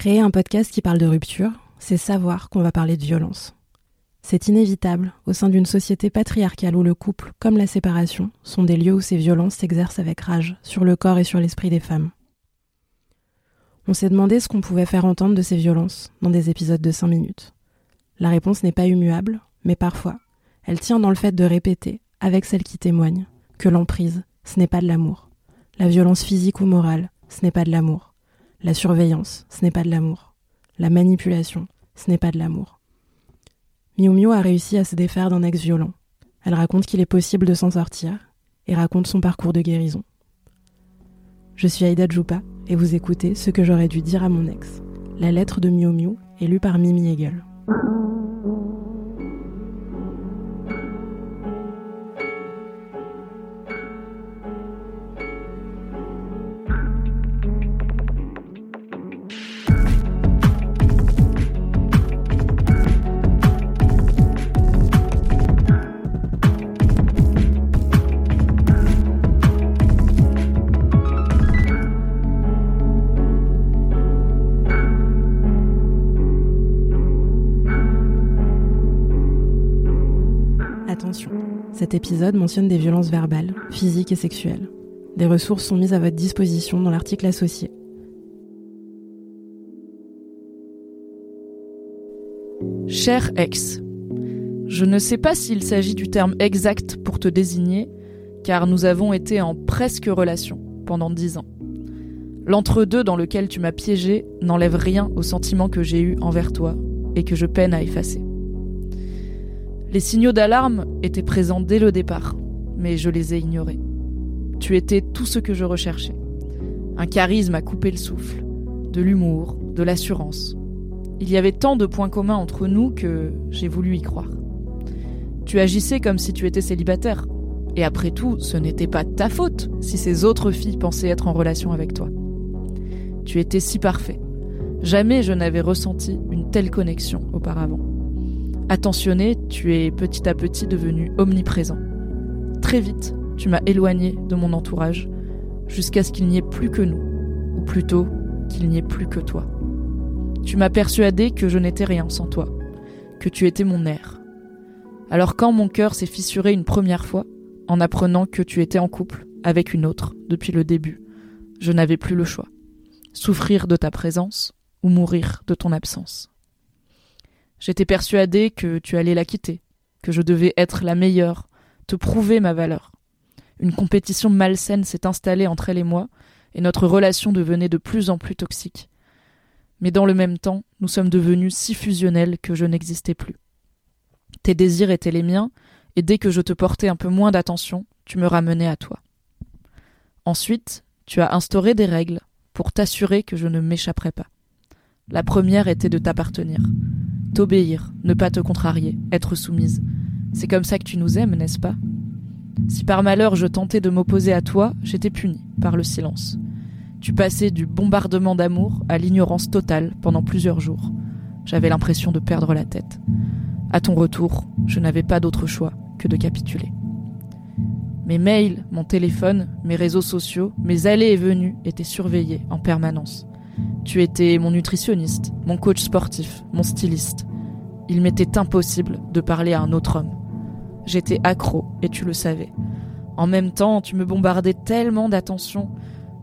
Créer un podcast qui parle de rupture, c'est savoir qu'on va parler de violence. C'est inévitable au sein d'une société patriarcale où le couple, comme la séparation, sont des lieux où ces violences s'exercent avec rage sur le corps et sur l'esprit des femmes. On s'est demandé ce qu'on pouvait faire entendre de ces violences dans des épisodes de 5 minutes. La réponse n'est pas immuable, mais parfois, elle tient dans le fait de répéter, avec celle qui témoigne, que l'emprise, ce n'est pas de l'amour. La violence physique ou morale, ce n'est pas de l'amour. La surveillance, ce n'est pas de l'amour. La manipulation, ce n'est pas de l'amour. Miu a réussi à se défaire d'un ex violent. Elle raconte qu'il est possible de s'en sortir et raconte son parcours de guérison. Je suis Aïda Djoupa et vous écoutez ce que j'aurais dû dire à mon ex. La lettre de Miu est lue par Mimi Hegel. Cet épisode mentionne des violences verbales, physiques et sexuelles. Des ressources sont mises à votre disposition dans l'article associé. Cher ex, je ne sais pas s'il s'agit du terme exact pour te désigner, car nous avons été en presque relation pendant dix ans. L'entre-deux dans lequel tu m'as piégé n'enlève rien au sentiment que j'ai eu envers toi et que je peine à effacer. Les signaux d'alarme étaient présents dès le départ, mais je les ai ignorés. Tu étais tout ce que je recherchais. Un charisme à couper le souffle, de l'humour, de l'assurance. Il y avait tant de points communs entre nous que j'ai voulu y croire. Tu agissais comme si tu étais célibataire. Et après tout, ce n'était pas ta faute si ces autres filles pensaient être en relation avec toi. Tu étais si parfait. Jamais je n'avais ressenti une telle connexion auparavant. Attentionné, tu es petit à petit devenu omniprésent. Très vite, tu m'as éloigné de mon entourage, jusqu'à ce qu'il n'y ait plus que nous, ou plutôt qu'il n'y ait plus que toi. Tu m'as persuadé que je n'étais rien sans toi, que tu étais mon air. Alors quand mon cœur s'est fissuré une première fois, en apprenant que tu étais en couple avec une autre depuis le début, je n'avais plus le choix. Souffrir de ta présence ou mourir de ton absence. J'étais persuadée que tu allais la quitter, que je devais être la meilleure, te prouver ma valeur. Une compétition malsaine s'est installée entre elle et moi, et notre relation devenait de plus en plus toxique. Mais dans le même temps, nous sommes devenus si fusionnels que je n'existais plus. Tes désirs étaient les miens, et dès que je te portais un peu moins d'attention, tu me ramenais à toi. Ensuite, tu as instauré des règles pour t'assurer que je ne m'échapperais pas. La première était de t'appartenir. T'obéir, ne pas te contrarier, être soumise. C'est comme ça que tu nous aimes, n'est-ce pas? Si par malheur je tentais de m'opposer à toi, j'étais punie par le silence. Tu passais du bombardement d'amour à l'ignorance totale pendant plusieurs jours. J'avais l'impression de perdre la tête. À ton retour, je n'avais pas d'autre choix que de capituler. Mes mails, mon téléphone, mes réseaux sociaux, mes allées et venues étaient surveillés en permanence. Tu étais mon nutritionniste, mon coach sportif, mon styliste. Il m'était impossible de parler à un autre homme. J'étais accro, et tu le savais. En même temps, tu me bombardais tellement d'attention.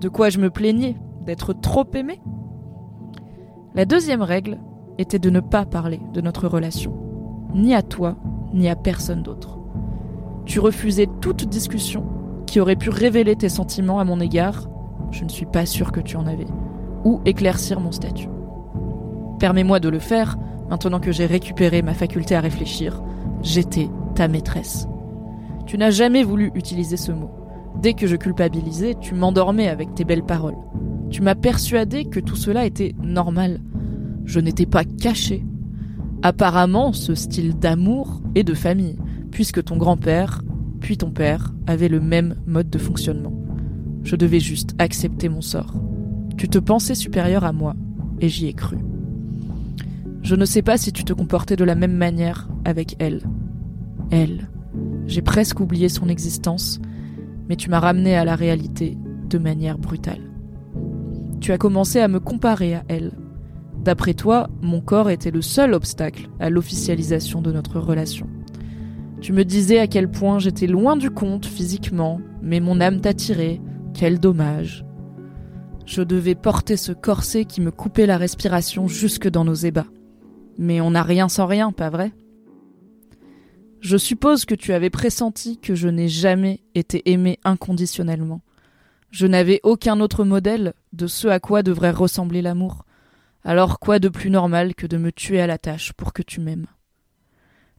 De quoi je me plaignais D'être trop aimé? La deuxième règle était de ne pas parler de notre relation. Ni à toi, ni à personne d'autre. Tu refusais toute discussion qui aurait pu révéler tes sentiments à mon égard. Je ne suis pas sûre que tu en avais ou éclaircir mon statut. Permets-moi de le faire, maintenant que j'ai récupéré ma faculté à réfléchir, j'étais ta maîtresse. Tu n'as jamais voulu utiliser ce mot. Dès que je culpabilisais, tu m'endormais avec tes belles paroles. Tu m'as persuadé que tout cela était normal. Je n'étais pas caché. Apparemment, ce style d'amour et de famille, puisque ton grand-père, puis ton père, avaient le même mode de fonctionnement. Je devais juste accepter mon sort. Tu te pensais supérieur à moi, et j'y ai cru. Je ne sais pas si tu te comportais de la même manière avec elle. Elle. J'ai presque oublié son existence, mais tu m'as ramené à la réalité de manière brutale. Tu as commencé à me comparer à elle. D'après toi, mon corps était le seul obstacle à l'officialisation de notre relation. Tu me disais à quel point j'étais loin du compte physiquement, mais mon âme t'attirait. Quel dommage. Je devais porter ce corset qui me coupait la respiration jusque dans nos ébats. Mais on n'a rien sans rien, pas vrai? Je suppose que tu avais pressenti que je n'ai jamais été aimé inconditionnellement. Je n'avais aucun autre modèle de ce à quoi devrait ressembler l'amour. Alors quoi de plus normal que de me tuer à la tâche pour que tu m'aimes?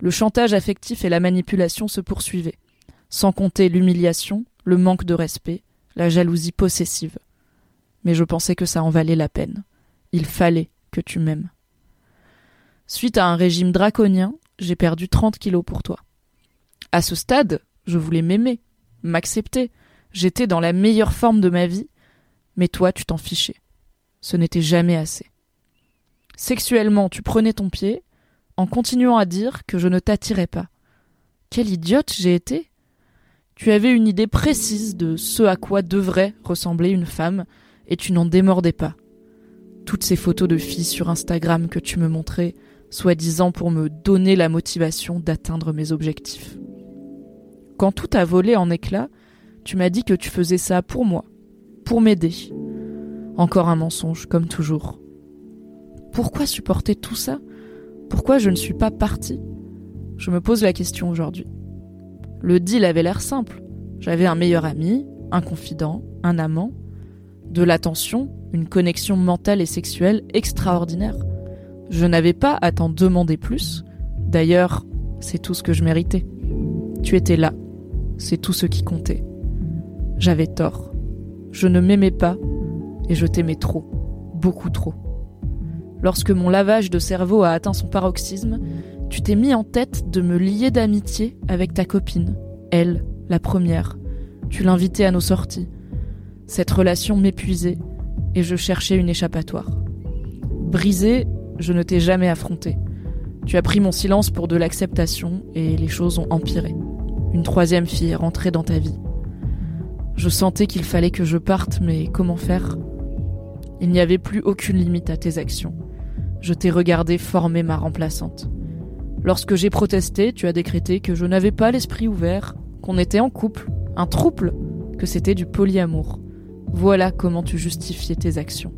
Le chantage affectif et la manipulation se poursuivaient, sans compter l'humiliation, le manque de respect, la jalousie possessive. Mais je pensais que ça en valait la peine. Il fallait que tu m'aimes. Suite à un régime draconien, j'ai perdu 30 kilos pour toi. À ce stade, je voulais m'aimer, m'accepter. J'étais dans la meilleure forme de ma vie, mais toi, tu t'en fichais. Ce n'était jamais assez. Sexuellement, tu prenais ton pied, en continuant à dire que je ne t'attirais pas. Quelle idiote j'ai été Tu avais une idée précise de ce à quoi devrait ressembler une femme, et tu n'en démordais pas. Toutes ces photos de filles sur Instagram que tu me montrais, soi-disant pour me donner la motivation d'atteindre mes objectifs. Quand tout a volé en éclats, tu m'as dit que tu faisais ça pour moi, pour m'aider. Encore un mensonge, comme toujours. Pourquoi supporter tout ça? Pourquoi je ne suis pas partie? Je me pose la question aujourd'hui. Le deal avait l'air simple. J'avais un meilleur ami, un confident, un amant, de l'attention, une connexion mentale et sexuelle extraordinaire. Je n'avais pas à t'en demander plus. D'ailleurs, c'est tout ce que je méritais. Tu étais là. C'est tout ce qui comptait. J'avais tort. Je ne m'aimais pas et je t'aimais trop. Beaucoup trop. Lorsque mon lavage de cerveau a atteint son paroxysme, tu t'es mis en tête de me lier d'amitié avec ta copine, elle, la première. Tu l'invitais à nos sorties. Cette relation m'épuisait et je cherchais une échappatoire. Brisé, je ne t'ai jamais affronté. Tu as pris mon silence pour de l'acceptation et les choses ont empiré. Une troisième fille est rentrée dans ta vie. Je sentais qu'il fallait que je parte, mais comment faire? Il n'y avait plus aucune limite à tes actions je t'ai regardé former ma remplaçante. Lorsque j'ai protesté, tu as décrété que je n'avais pas l'esprit ouvert, qu'on était en couple, un trouble, que c'était du polyamour. Voilà comment tu justifiais tes actions.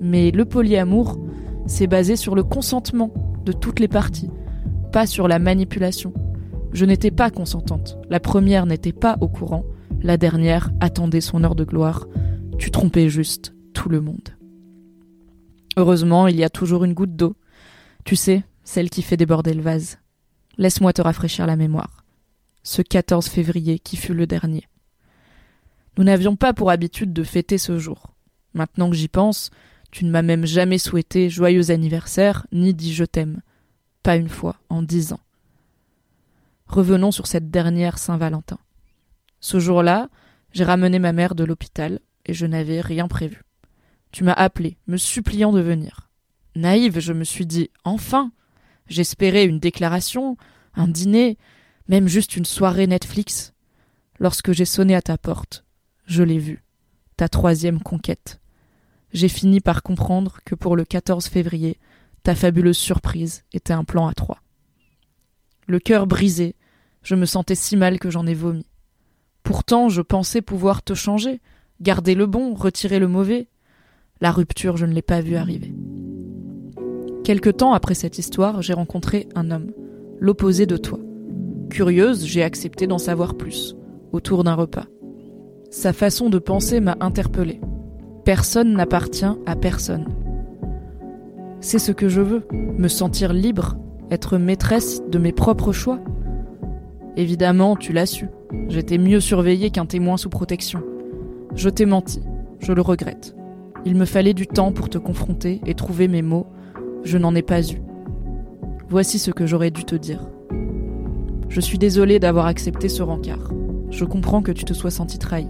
Mais le polyamour, c'est basé sur le consentement de toutes les parties, pas sur la manipulation. Je n'étais pas consentante. La première n'était pas au courant. La dernière attendait son heure de gloire. Tu trompais juste tout le monde. Heureusement, il y a toujours une goutte d'eau. Tu sais, celle qui fait déborder le vase. Laisse-moi te rafraîchir la mémoire. Ce 14 février qui fut le dernier. Nous n'avions pas pour habitude de fêter ce jour. Maintenant que j'y pense, tu ne m'as même jamais souhaité joyeux anniversaire, ni dit je t'aime. Pas une fois, en dix ans. Revenons sur cette dernière Saint-Valentin. Ce jour-là, j'ai ramené ma mère de l'hôpital, et je n'avais rien prévu. Tu m'as appelé, me suppliant de venir. Naïve, je me suis dit Enfin J'espérais une déclaration, un dîner, même juste une soirée Netflix. Lorsque j'ai sonné à ta porte, je l'ai vue, ta troisième conquête. J'ai fini par comprendre que pour le 14 février, ta fabuleuse surprise était un plan à trois. Le cœur brisé, je me sentais si mal que j'en ai vomi. Pourtant, je pensais pouvoir te changer, garder le bon, retirer le mauvais. La rupture, je ne l'ai pas vue arriver. Quelque temps après cette histoire, j'ai rencontré un homme, l'opposé de toi. Curieuse, j'ai accepté d'en savoir plus, autour d'un repas. Sa façon de penser m'a interpellée. Personne n'appartient à personne. C'est ce que je veux, me sentir libre, être maîtresse de mes propres choix. Évidemment, tu l'as su. J'étais mieux surveillée qu'un témoin sous protection. Je t'ai menti, je le regrette. Il me fallait du temps pour te confronter et trouver mes mots. Je n'en ai pas eu. Voici ce que j'aurais dû te dire. Je suis désolée d'avoir accepté ce rencard. Je comprends que tu te sois senti trahi.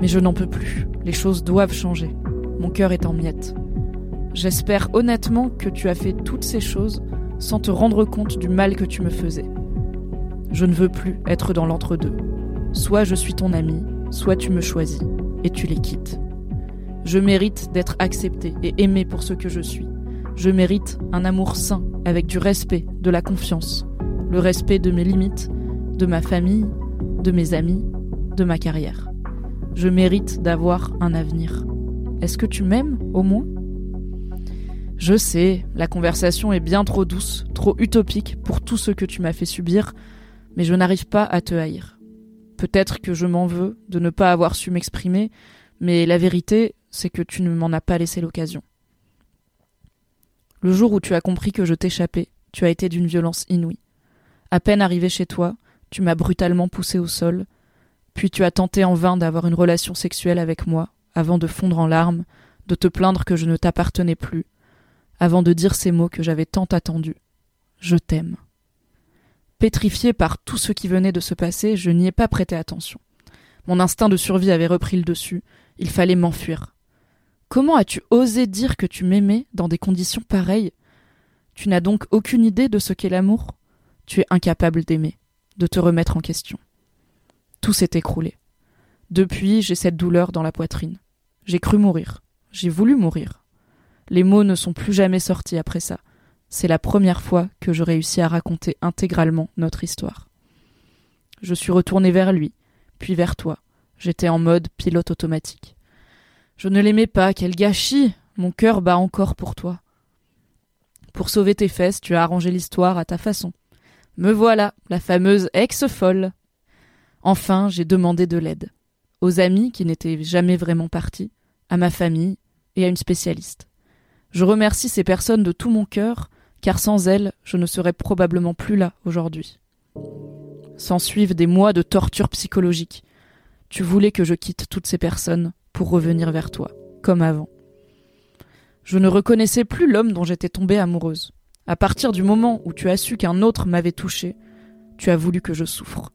Mais je n'en peux plus. Les choses doivent changer. Mon cœur est en miettes. J'espère honnêtement que tu as fait toutes ces choses sans te rendre compte du mal que tu me faisais. Je ne veux plus être dans l'entre-deux. Soit je suis ton ami, soit tu me choisis et tu les quittes. Je mérite d'être accepté et aimé pour ce que je suis. Je mérite un amour sain, avec du respect, de la confiance, le respect de mes limites, de ma famille, de mes amis, de ma carrière. Je mérite d'avoir un avenir. Est-ce que tu m'aimes, au moins? Je sais, la conversation est bien trop douce, trop utopique pour tout ce que tu m'as fait subir, mais je n'arrive pas à te haïr. Peut-être que je m'en veux de ne pas avoir su m'exprimer, mais la vérité, c'est que tu ne m'en as pas laissé l'occasion. Le jour où tu as compris que je t'échappais, tu as été d'une violence inouïe. À peine arrivé chez toi, tu m'as brutalement poussé au sol, puis tu as tenté en vain d'avoir une relation sexuelle avec moi, avant de fondre en larmes, de te plaindre que je ne t'appartenais plus, avant de dire ces mots que j'avais tant attendus. Je t'aime. Pétrifié par tout ce qui venait de se passer, je n'y ai pas prêté attention. Mon instinct de survie avait repris le dessus, il fallait m'enfuir. Comment as-tu osé dire que tu m'aimais dans des conditions pareilles? Tu n'as donc aucune idée de ce qu'est l'amour? Tu es incapable d'aimer, de te remettre en question. Tout s'est écroulé. Depuis, j'ai cette douleur dans la poitrine. J'ai cru mourir. J'ai voulu mourir. Les mots ne sont plus jamais sortis après ça. C'est la première fois que je réussis à raconter intégralement notre histoire. Je suis retourné vers lui, puis vers toi. J'étais en mode pilote automatique. Je ne l'aimais pas, quel gâchis. Mon cœur bat encore pour toi. Pour sauver tes fesses, tu as arrangé l'histoire à ta façon. Me voilà, la fameuse ex-folle. Enfin, j'ai demandé de l'aide. Aux amis qui n'étaient jamais vraiment partis, à ma famille et à une spécialiste. Je remercie ces personnes de tout mon cœur car sans elle, je ne serais probablement plus là aujourd'hui. S'en suivent des mois de torture psychologique. Tu voulais que je quitte toutes ces personnes pour revenir vers toi, comme avant. Je ne reconnaissais plus l'homme dont j'étais tombée amoureuse. À partir du moment où tu as su qu'un autre m'avait touché, tu as voulu que je souffre.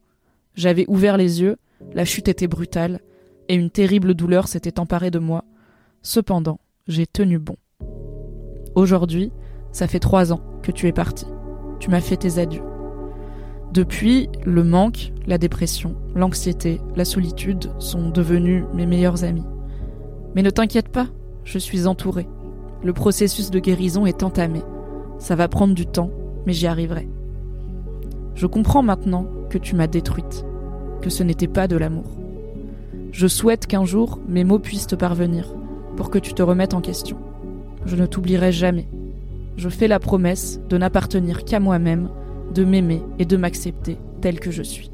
J'avais ouvert les yeux, la chute était brutale, et une terrible douleur s'était emparée de moi. Cependant, j'ai tenu bon. Aujourd'hui, ça fait trois ans que tu es parti. Tu m'as fait tes adieux. Depuis, le manque, la dépression, l'anxiété, la solitude sont devenus mes meilleurs amis. Mais ne t'inquiète pas, je suis entourée. Le processus de guérison est entamé. Ça va prendre du temps, mais j'y arriverai. Je comprends maintenant que tu m'as détruite, que ce n'était pas de l'amour. Je souhaite qu'un jour mes mots puissent te parvenir, pour que tu te remettes en question. Je ne t'oublierai jamais je fais la promesse de n'appartenir qu'à moi-même, de m'aimer et de m'accepter tel que je suis.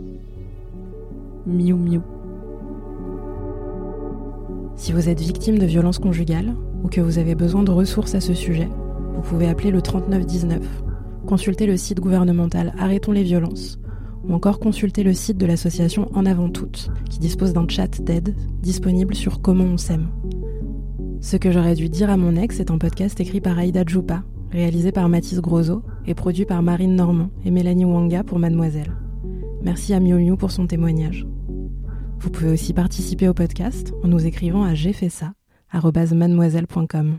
Miu Miu. Si vous êtes victime de violences conjugales ou que vous avez besoin de ressources à ce sujet, vous pouvez appeler le 3919, consulter le site gouvernemental Arrêtons les violences ou encore consulter le site de l'association En avant toutes qui dispose d'un chat d'aide disponible sur comment on s'aime. Ce que j'aurais dû dire à mon ex est un podcast écrit par Aïda Djoupa réalisé par Mathis Grosso et produit par Marine Normand et Mélanie Wanga pour Mademoiselle. Merci à Miu Miu pour son témoignage. Vous pouvez aussi participer au podcast en nous écrivant à j'ai fait ça, mademoiselle.com.